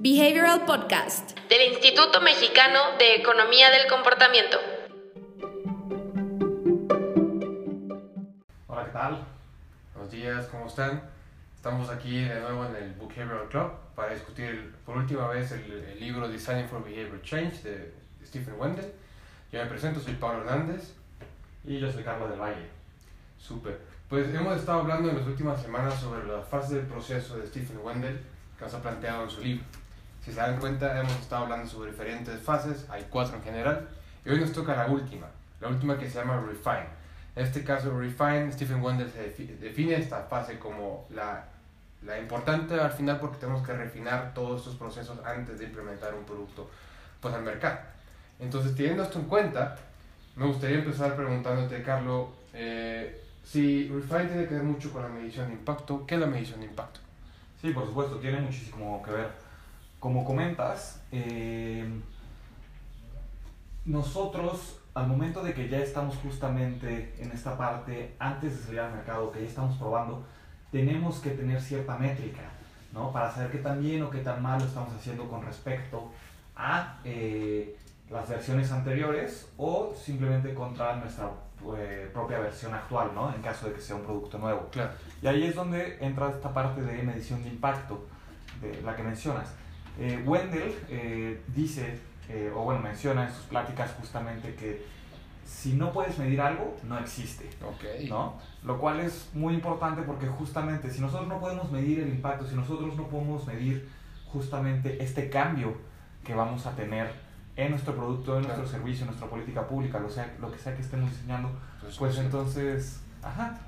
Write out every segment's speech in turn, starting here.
Behavioral Podcast del Instituto Mexicano de Economía del Comportamiento. Hola, ¿qué tal? Buenos días, ¿cómo están? Estamos aquí de nuevo en el Behavioral Club para discutir por última vez el, el libro Designing for Behavior Change de Stephen Wendell. Yo me presento, soy Pablo Hernández. Y yo soy Carlos del Valle. Súper. Pues hemos estado hablando en las últimas semanas sobre las fases del proceso de Stephen Wendell que nos ha planteado en su libro. Si se dan cuenta, hemos estado hablando sobre diferentes fases, hay cuatro en general, y hoy nos toca la última, la última que se llama Refine. En este caso, Refine, Stephen Wendell se define esta fase como la, la importante al final porque tenemos que refinar todos estos procesos antes de implementar un producto pues, al mercado. Entonces, teniendo esto en cuenta, me gustaría empezar preguntándote, Carlos, eh, si Refine tiene que ver mucho con la medición de impacto, ¿qué es la medición de impacto? Sí, por supuesto, tiene muchísimo que ver. Como comentas, eh, nosotros al momento de que ya estamos justamente en esta parte, antes de salir al mercado, que ya estamos probando, tenemos que tener cierta métrica, ¿no? Para saber qué tan bien o qué tan mal lo estamos haciendo con respecto a eh, las versiones anteriores o simplemente contra nuestra eh, propia versión actual, ¿no? En caso de que sea un producto nuevo. Claro. Y ahí es donde entra esta parte de medición de impacto, de la que mencionas. Eh, Wendell eh, dice, eh, o bueno, menciona en sus pláticas justamente que si no puedes medir algo, no existe. Ok. ¿no? Lo cual es muy importante porque justamente si nosotros no podemos medir el impacto, si nosotros no podemos medir justamente este cambio que vamos a tener en nuestro producto, en nuestro Claro. servicio, en nuestra política pública, lo, sea, lo que sea que estemos diseñando, Pues, pues entonces, ajá,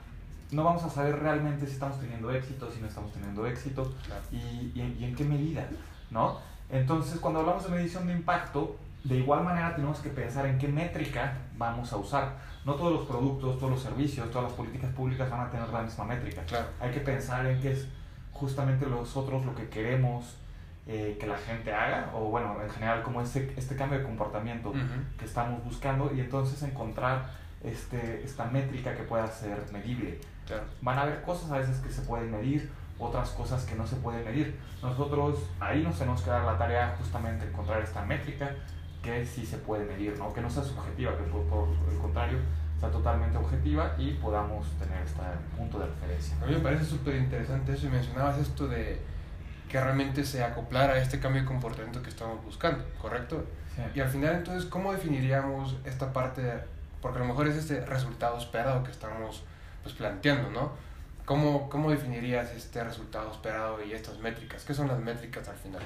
no vamos a saber realmente si estamos teniendo éxito, si no estamos teniendo éxito Claro. y, y y en qué medida, ¿no? Entonces, cuando hablamos de medición de impacto, de igual manera tenemos que pensar en qué métrica vamos a usar. No todos los productos, todos los servicios, todas las políticas públicas van a tener la misma métrica. Claro. Hay que pensar en qué es justamente nosotros lo que queremos eh, que la gente haga, o bueno, en general como este, este cambio de comportamiento que estamos buscando y entonces encontrar este, esta métrica que pueda ser medible. Claro. Van a haber cosas a veces que se pueden medir, otras cosas que no se pueden medir. Nosotros ahí nos tenemos que dar la tarea justamente de encontrar esta métrica que sí se puede medir, ¿no? que no sea subjetiva, que por, por el contrario sea totalmente objetiva y podamos tener este punto de referencia. A mí me parece súper interesante eso y mencionabas esto de que realmente se acoplara a este cambio de comportamiento que estamos buscando, ¿correcto? Sí. Y al final entonces, ¿cómo definiríamos esta parte? porque a lo mejor es este resultado esperado que estamos pues, planteando, ¿no? ¿Cómo, ¿Cómo definirías este resultado esperado y estas métricas? ¿Qué son las métricas al final?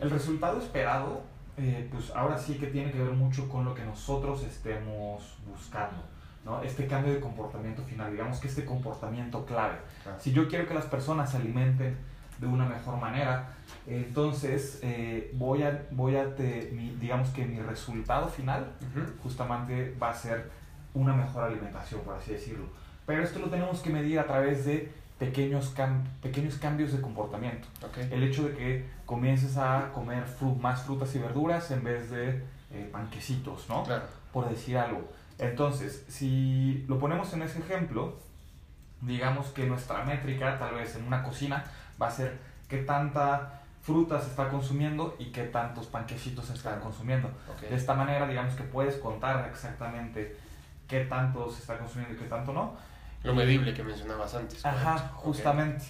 El resultado esperado, eh, pues ahora sí que tiene que ver mucho con lo que nosotros estemos buscando, ¿no? Este cambio de comportamiento final, digamos que este comportamiento clave. Ah. Si yo quiero que las personas se alimenten de una mejor manera, entonces eh, voy a, voy a te- mi- digamos que mi resultado final Ujú. justamente va a ser una mejor alimentación, por así decirlo. Pero esto lo tenemos que medir a través de pequeños, cam- pequeños cambios de comportamiento Ok. el hecho de que comiences a comer fru- más frutas y verduras en vez de eh, panquecitos, ¿no? Claro. Por decir algo. Entonces, si lo ponemos en ese ejemplo, digamos que nuestra métrica, tal vez en una cocina, va a ser qué tanta fruta se está consumiendo y qué tantos panquecitos se están consumiendo. Ok. De esta manera, digamos que puedes contar exactamente qué tanto se está consumiendo y qué tanto no. Lo medible que mencionabas antes. Ajá, justamente.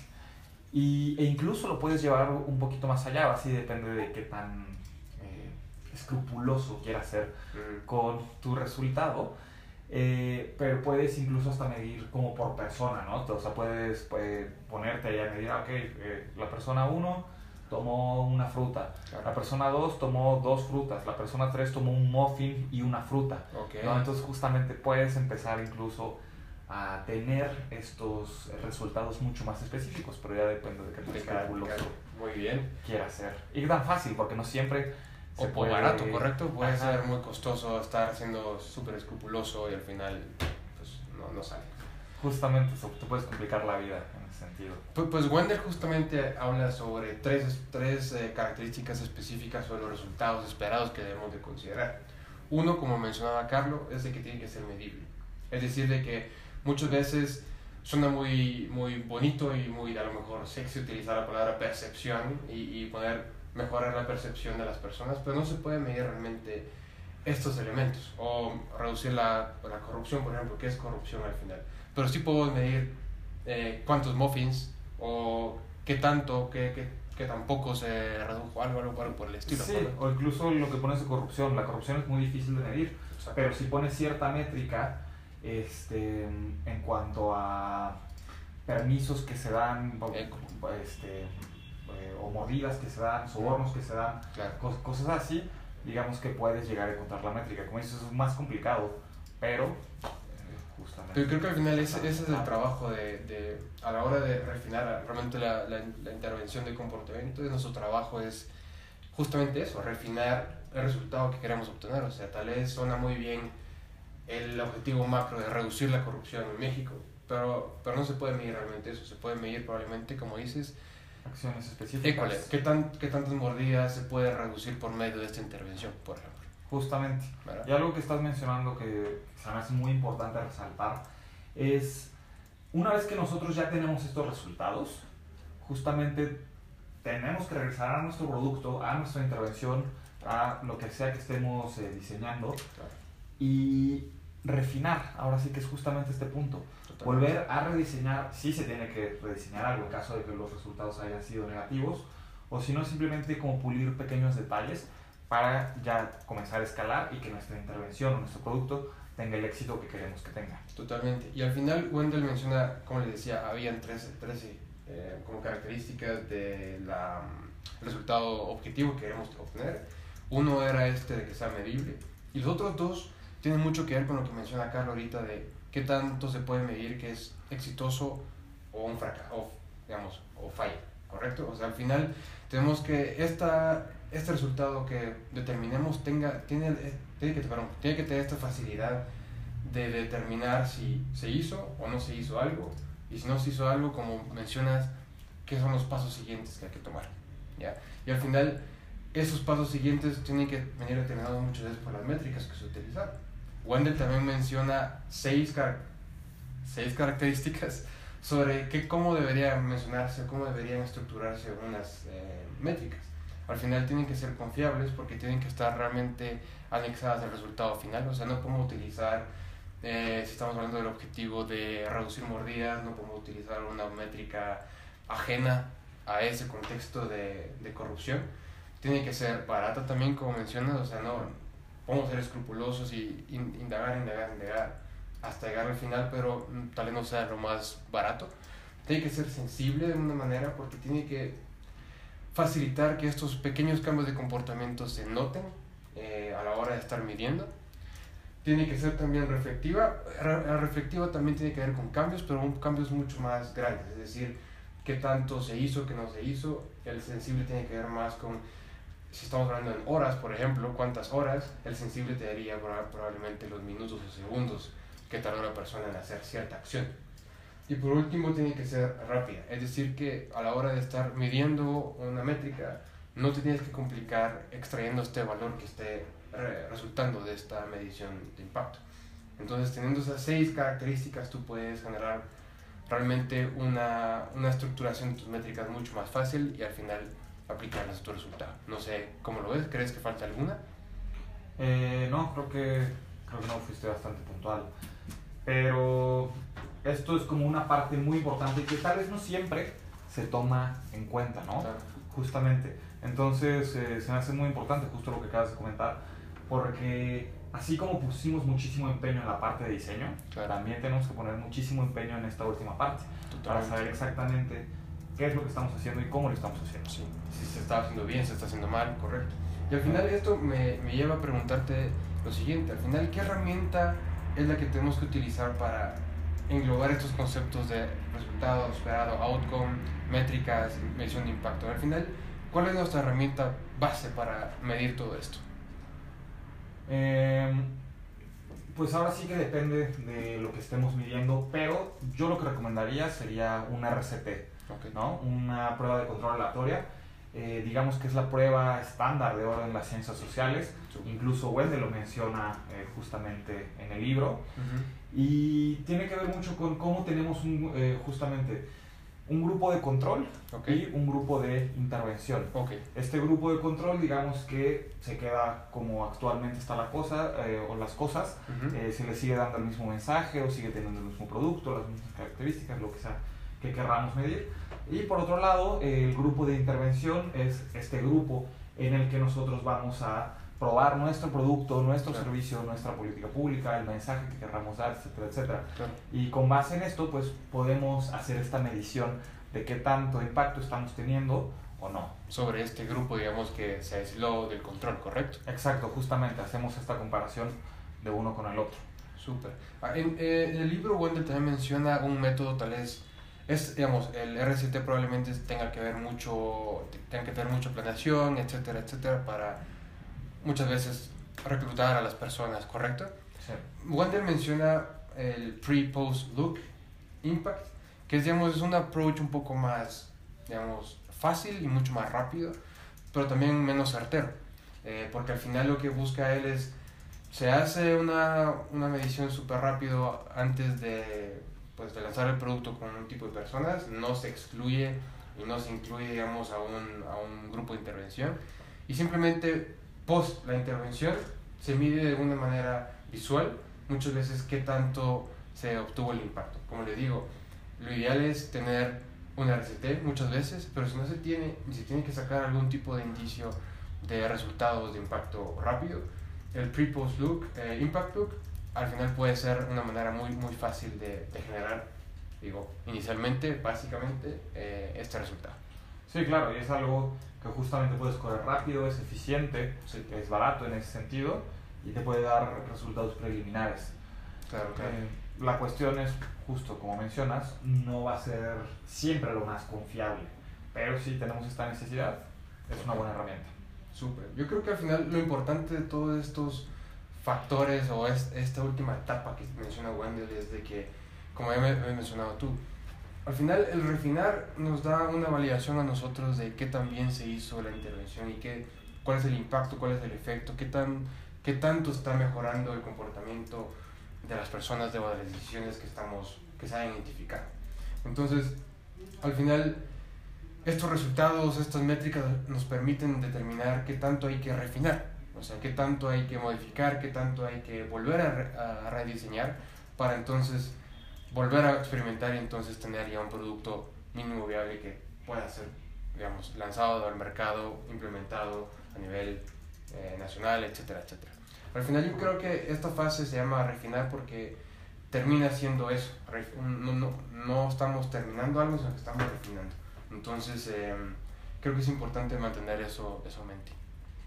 Y, e incluso lo puedes llevar un poquito más allá, así depende de qué tan eh, escrupuloso quieras ser con tu resultado. Eh, pero puedes incluso hasta medir como por persona, ¿no? O sea, puedes ponerte ahí a medir, ah, ok, eh, la persona 1 tomó una fruta, Claro. la persona 2 tomó dos frutas, la persona 3 tomó un muffin y una fruta. Ok. ¿no? Entonces justamente puedes empezar incluso a tener estos resultados mucho más específicos, pero ya depende de qué tan escrupuloso Muy bien. quieras ser. Y tan fácil, porque no siempre O por puede- barato, ¿correcto? Puede Ajá. ser muy costoso estar siendo súper escrupuloso y al final pues, no, no sale. Justamente, te puedes complicar la vida en ese sentido. Pues, pues Wender justamente habla sobre tres, tres eh, características específicas sobre los resultados esperados que debemos de considerar. Uno, como mencionaba Carlos, es de que tiene que ser medible. Es decir, de que muchas veces suena muy, muy bonito y muy a lo mejor sexy utilizar la palabra percepción y, y poder mejorar la percepción de las personas, pero no se puede medir realmente estos elementos o reducir la, la corrupción, por ejemplo, que es corrupción al final. Pero sí puedo medir eh, cuántos muffins o qué tanto, qué, qué, qué tampoco se redujo algo, algo, algo por el estilo. Sí, ¿no? o incluso lo que pones de corrupción. La corrupción es muy difícil de medir, pero si pones cierta métrica este, en cuanto a permisos que se dan, este, eh, o mordidas que se dan, sobornos que se dan, Claro. cos- cosas así, digamos que puedes llegar a encontrar la métrica. Como dices, es más complicado, pero eh, justamente. Pero creo que al final ese, ese es el trabajo de, de, a la hora de refinar realmente la, la, la intervención de comportamiento, entonces nuestro trabajo es justamente eso, refinar el resultado que queremos obtener. O sea, tal vez suena muy bien el objetivo macro de reducir la corrupción en México, pero, pero no se puede medir realmente eso, se puede medir probablemente, como dices, Acciones específicas. école, ¿qué, tan, qué tantas mordidas se puede reducir por medio de esta intervención, por ejemplo. Justamente. ¿verdad? Y algo que estás mencionando que se me hace muy importante resaltar es, una vez que nosotros ya tenemos estos resultados, justamente tenemos que regresar a nuestro producto, a nuestra intervención, a lo que sea que estemos eh, diseñando Claro, y refinar. Ahora sí que es justamente este punto. totalmente. Volver a rediseñar, sí se tiene que rediseñar algo en caso de que los resultados hayan sido negativos, o si no, simplemente como pulir pequeños detalles para ya comenzar a escalar y que nuestra intervención o nuestro producto tenga el éxito que queremos que tenga. Totalmente. Y al final Wendell menciona, como les decía, habían 13, 13 eh, como características del resultado objetivo que queremos obtener. Uno era este de que sea medible. Y los otros dos tienen mucho que ver con lo que menciona Carlos ahorita de qué tanto se puede medir que es exitoso o un fracaso, o, digamos, o falla, ¿correcto? O sea, al final tenemos que esta, este resultado que determinemos tenga, tiene, tiene, que, perdón, tiene que tener esta facilidad de determinar si se hizo o no se hizo algo y si no se hizo algo, como mencionas, qué son los pasos siguientes que hay que tomar. ¿ya? Y al final, esos pasos siguientes tienen que venir determinados muchas veces por las métricas que se utilizaron. Wendell también menciona seis, car- seis características sobre qué, cómo deberían mencionarse, cómo deberían estructurarse unas eh, métricas. Al final tienen que ser confiables porque tienen que estar realmente anexadas al resultado final. O sea, no podemos utilizar, eh, si estamos hablando del objetivo de reducir mordidas, no podemos utilizar una métrica ajena a ese contexto de, de corrupción. Tiene que ser barata también, como mencionas, o sea, no podemos ser escrupulosos y in- indagar, indagar, indagar hasta llegar al final, pero mm, tal vez no sea lo más barato. Tiene que ser sensible de una manera porque tiene que facilitar que estos pequeños cambios de comportamiento se noten eh, a la hora de estar midiendo. Tiene que ser también reflectiva. Re- La reflectiva también tiene que ver con cambios, pero un- cambios mucho más grandes, es decir, qué tanto se hizo, qué no se hizo. El sensible tiene que ver más con, si estamos hablando en horas, por ejemplo, cuántas horas, el sensible te daría proba- probablemente los minutos o segundos que tardó la persona en hacer cierta acción. Y por último, tiene que ser rápida, es decir, que a la hora de estar midiendo una métrica, no te tienes que complicar extrayendo este valor que esté re- resultando de esta medición de impacto. Entonces, teniendo esas seis características, tú puedes generar realmente una, una estructuración de tus métricas mucho más fácil y al final aplicarlas a tu resultado. No sé cómo lo ves, ¿crees que falta alguna? Eh, no, creo que, creo que no fuiste bastante puntual. Pero esto es como una parte muy importante que tal vez no siempre se toma en cuenta, ¿no? Claro. Justamente. Entonces, eh, se me hace muy importante justo lo que acabas de comentar, porque así como pusimos muchísimo empeño en la parte de diseño, Claro. también tenemos que poner muchísimo empeño en esta última parte, para saber exactamente qué es lo que estamos haciendo y cómo lo estamos haciendo. Sí, si se está haciendo bien, se está haciendo mal, correcto. Y al final esto me, me lleva a preguntarte lo siguiente, al final, ¿qué herramienta es la que tenemos que utilizar para englobar estos conceptos de resultado esperado, outcome, métricas, medición de impacto? Al final, ¿cuál es nuestra herramienta base para medir todo esto? Eh, pues ahora sí que depende de lo que estemos midiendo, pero yo lo que recomendaría sería un RCT, Ok. ¿no? Una prueba de control aleatoria eh, digamos que es la prueba estándar de oro en las ciencias sociales. Incluso Wendell lo menciona eh, justamente en el libro. Y tiene que ver mucho con cómo tenemos un, eh, justamente un grupo de control y un grupo de intervención. Okay. Este grupo de control, digamos que se queda como actualmente está la cosa o las cosas, se le sigue dando el mismo mensaje o sigue teniendo el mismo producto, las mismas características, lo que sea que querramos medir. Y por otro lado, el grupo de intervención es este grupo en el que nosotros vamos a probar nuestro producto, nuestro servicio, nuestra política pública, el mensaje que querramos dar, etcétera, etcétera. Y con base en esto, pues podemos hacer esta medición de qué tanto impacto estamos teniendo o no. Sobre este grupo, digamos, que se aisló del control, ¿correcto? Exacto, justamente, hacemos esta comparación de uno con el otro. Súper. Ah, en, eh, en, el libro Wendell también menciona un método tal vez es, digamos, el RCT probablemente tenga que ver mucho, tenga que tener mucha planeación, etcétera, etcétera, para muchas veces reclutar a las personas, ¿correcto? Sí. Wendell menciona el pre-post-look impact, que es, digamos, es un approach un poco más, digamos, fácil y mucho más rápido, pero también menos certero, eh, porque al final lo que busca él es, se hace una, una medición súper rápido antes de pues, de lanzar el producto con un tipo de personas, no se excluye y no se incluye, digamos, a un, a un grupo de intervención. Y simplemente post la intervención se mide de una manera visual, muchas veces qué tanto se obtuvo el impacto. Como le digo, lo ideal es tener una RCT muchas veces, pero si no se tiene, se tiene que sacar algún tipo de indicio de resultados de impacto rápido, el pre-post look, eh, impact look, al final puede ser una manera muy, muy fácil de, de generar, digo, inicialmente, básicamente, eh, este resultado. Sí, claro, y es algo que justamente puedes correr rápido, es eficiente, es barato en ese sentido y te puede dar resultados preliminares. Claro, claro. Eh, la cuestión es, justo como mencionas, no va a ser siempre lo más confiable, pero si tenemos esta necesidad, es una buena herramienta. Súper. Yo creo que al final lo importante de todos estos factores o es, esta última etapa que menciona Wendell es de que, como ya me, he mencionado tú, al final el refinar nos da una validación a nosotros de qué tan bien se hizo la intervención y qué, cuál es el impacto, cuál es el efecto, qué, tan, qué tanto está mejorando el comportamiento de las personas de las decisiones que, estamos, que se han identificado. Entonces, al final, estos resultados, estas métricas nos permiten determinar qué tanto hay que refinar o sea, qué tanto hay que modificar, qué tanto hay que volver a, rediseñar para entonces volver a experimentar y entonces tener ya un producto mínimo viable que pueda ser, digamos, lanzado al mercado, implementado a nivel eh, nacional, etcétera, etcétera. Al final yo creo que esta fase se llama refinar porque termina siendo eso. No, no, no estamos terminando algo, sino que estamos refinando. Entonces, em, creo que es importante mantener eso, eso en mente.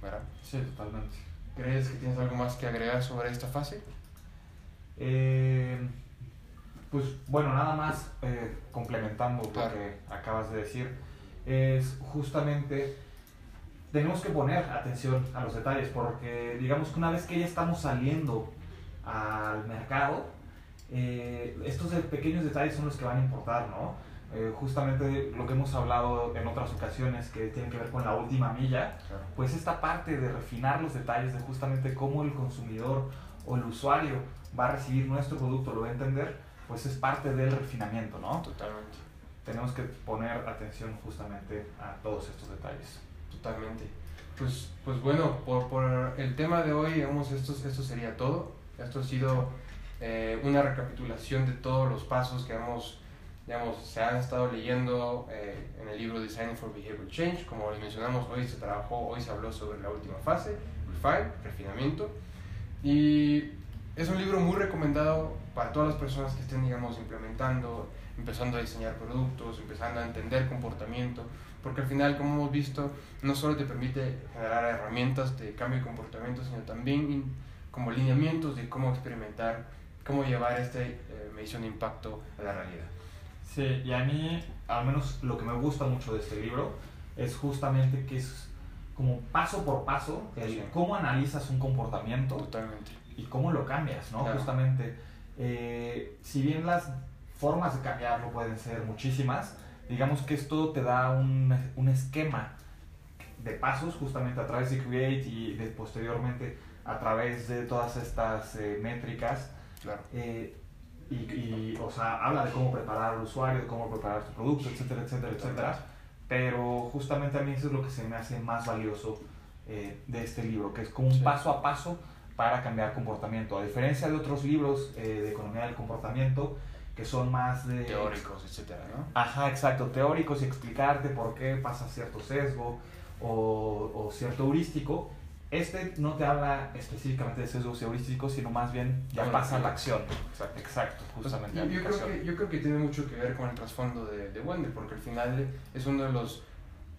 ¿Verdad? Sí, totalmente. ¿Crees que tienes algo más que agregar sobre esta fase? Eh, pues bueno, nada más eh, complementando lo que acabas de decir, es justamente tenemos que poner atención a los detalles porque digamos que una vez que ya estamos saliendo al mercado, eh, estos pequeños detalles son los que van a importar, ¿no? Eh, justamente lo que hemos hablado en otras ocasiones que tiene que ver con la última milla, pues esta parte de refinar los detalles de justamente cómo el consumidor o el usuario va a recibir nuestro producto, lo va a entender, pues es parte del refinamiento, ¿no? Totalmente. Tenemos que poner atención justamente a todos estos detalles. Totalmente. Pues, pues bueno, por, por el tema de hoy, digamos, esto, esto sería todo. Esto ha sido eh, una recapitulación de todos los pasos que hemos digamos, se han estado leyendo eh, en el libro Designing for Behavior Change, como les mencionamos, hoy se trabajó, hoy se habló sobre la última fase, refine, refinamiento, y es un libro muy recomendado para todas las personas que estén, digamos, implementando, empezando a diseñar productos, empezando a entender comportamiento, porque al final, como hemos visto, no solo te permite generar herramientas de cambio de comportamiento, sino también como lineamientos de cómo experimentar, cómo llevar esta eh, medición de impacto a la realidad. Sí, y a mí, al menos lo que me gusta mucho de este libro, es justamente que es como paso por paso, el cómo analizas un comportamiento Totalmente. y cómo lo cambias, ¿no? Justamente, eh, si bien las formas de cambiarlo pueden ser muchísimas, digamos que esto te da un, un esquema de pasos justamente a través de Create y de, posteriormente a través de todas estas eh, métricas. Claro. Eh, y, y, o sea, habla de cómo preparar al usuario, de cómo preparar tu producto, etcétera, etcétera, etcétera. Pero justamente a mí eso es lo que se me hace más valioso eh, de este libro, que es como un Sí. paso a paso para cambiar comportamiento. A diferencia de otros libros eh, de economía del comportamiento, que son más de... Teóricos, etcétera, ¿no? Ajá, exacto, teóricos y explicarte por qué pasa cierto sesgo o, o cierto heurístico. Este no te habla específicamente de sesgos heurísticos, sino más bien ya Bueno, pasa a la acción. Exacto. Exacto, Pues, justamente. yo, yo creo que, yo creo que tiene mucho que ver con el trasfondo de, de Wendell, porque al final es uno de los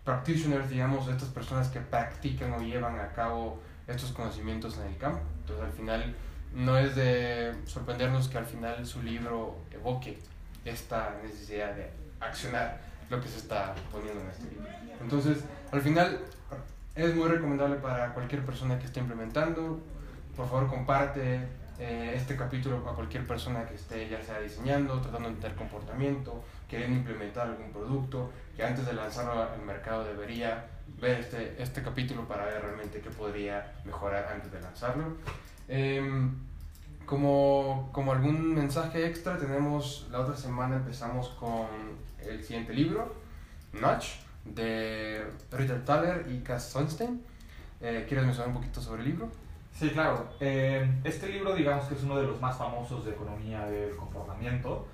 practitioners, digamos, de estas personas que practican o llevan a cabo estos conocimientos en el campo. Entonces, al final, no es de sorprendernos que al final su libro evoque esta necesidad de accionar lo que se está poniendo en este libro. Entonces, al final, es muy recomendable para cualquier persona que esté implementando. Por favor, comparte eh, este capítulo a cualquier persona que esté ya sea diseñando, tratando de entender comportamiento, queriendo implementar algún producto, que antes de lanzarlo al mercado debería ver este, este capítulo para ver realmente qué podría mejorar antes de lanzarlo. Em, como, como algún mensaje extra, tenemos la otra semana empezamos con el siguiente libro, Notch, de Ritter Thaler y Cass Sunstein. Eh, ¿Quieres mencionar un poquito sobre el libro? Sí, claro. Eh, este libro, digamos que es uno de los más famosos de economía del comportamiento.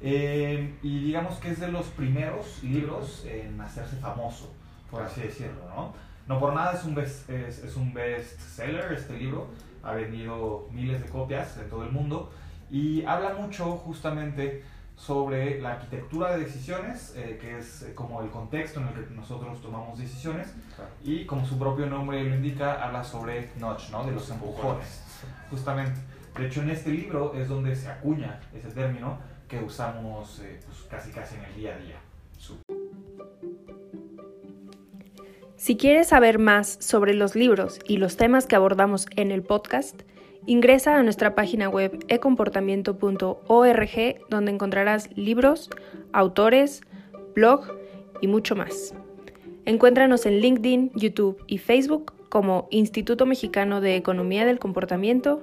Eh, y digamos que es de los primeros libros en hacerse famoso, por así decirlo, ¿no? No por nada es un best, es, es un best seller este libro, ha vendido miles de copias en todo el mundo y habla mucho justamente sobre la arquitectura de decisiones, eh, que es eh, como el contexto en el que nosotros tomamos decisiones, y como su propio nombre lo indica, habla sobre notch, ¿no? De los empujones, justamente. De hecho, en este libro es donde se acuña ese término que usamos eh, pues, casi casi en el día a día. Si quieres saber más sobre los libros y los temas que abordamos en el podcast, ingresa a nuestra página web ecomportamiento.org donde encontrarás libros, autores, blog y mucho más. Encuéntranos en LinkedIn, YouTube y Facebook como Instituto Mexicano de Economía del Comportamiento,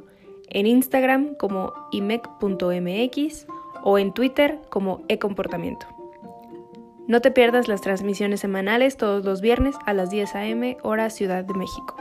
en Instagram como imec.mx o en Twitter como ecomportamiento. No te pierdas las transmisiones semanales todos los viernes a las 10 a.m. hora Ciudad de México.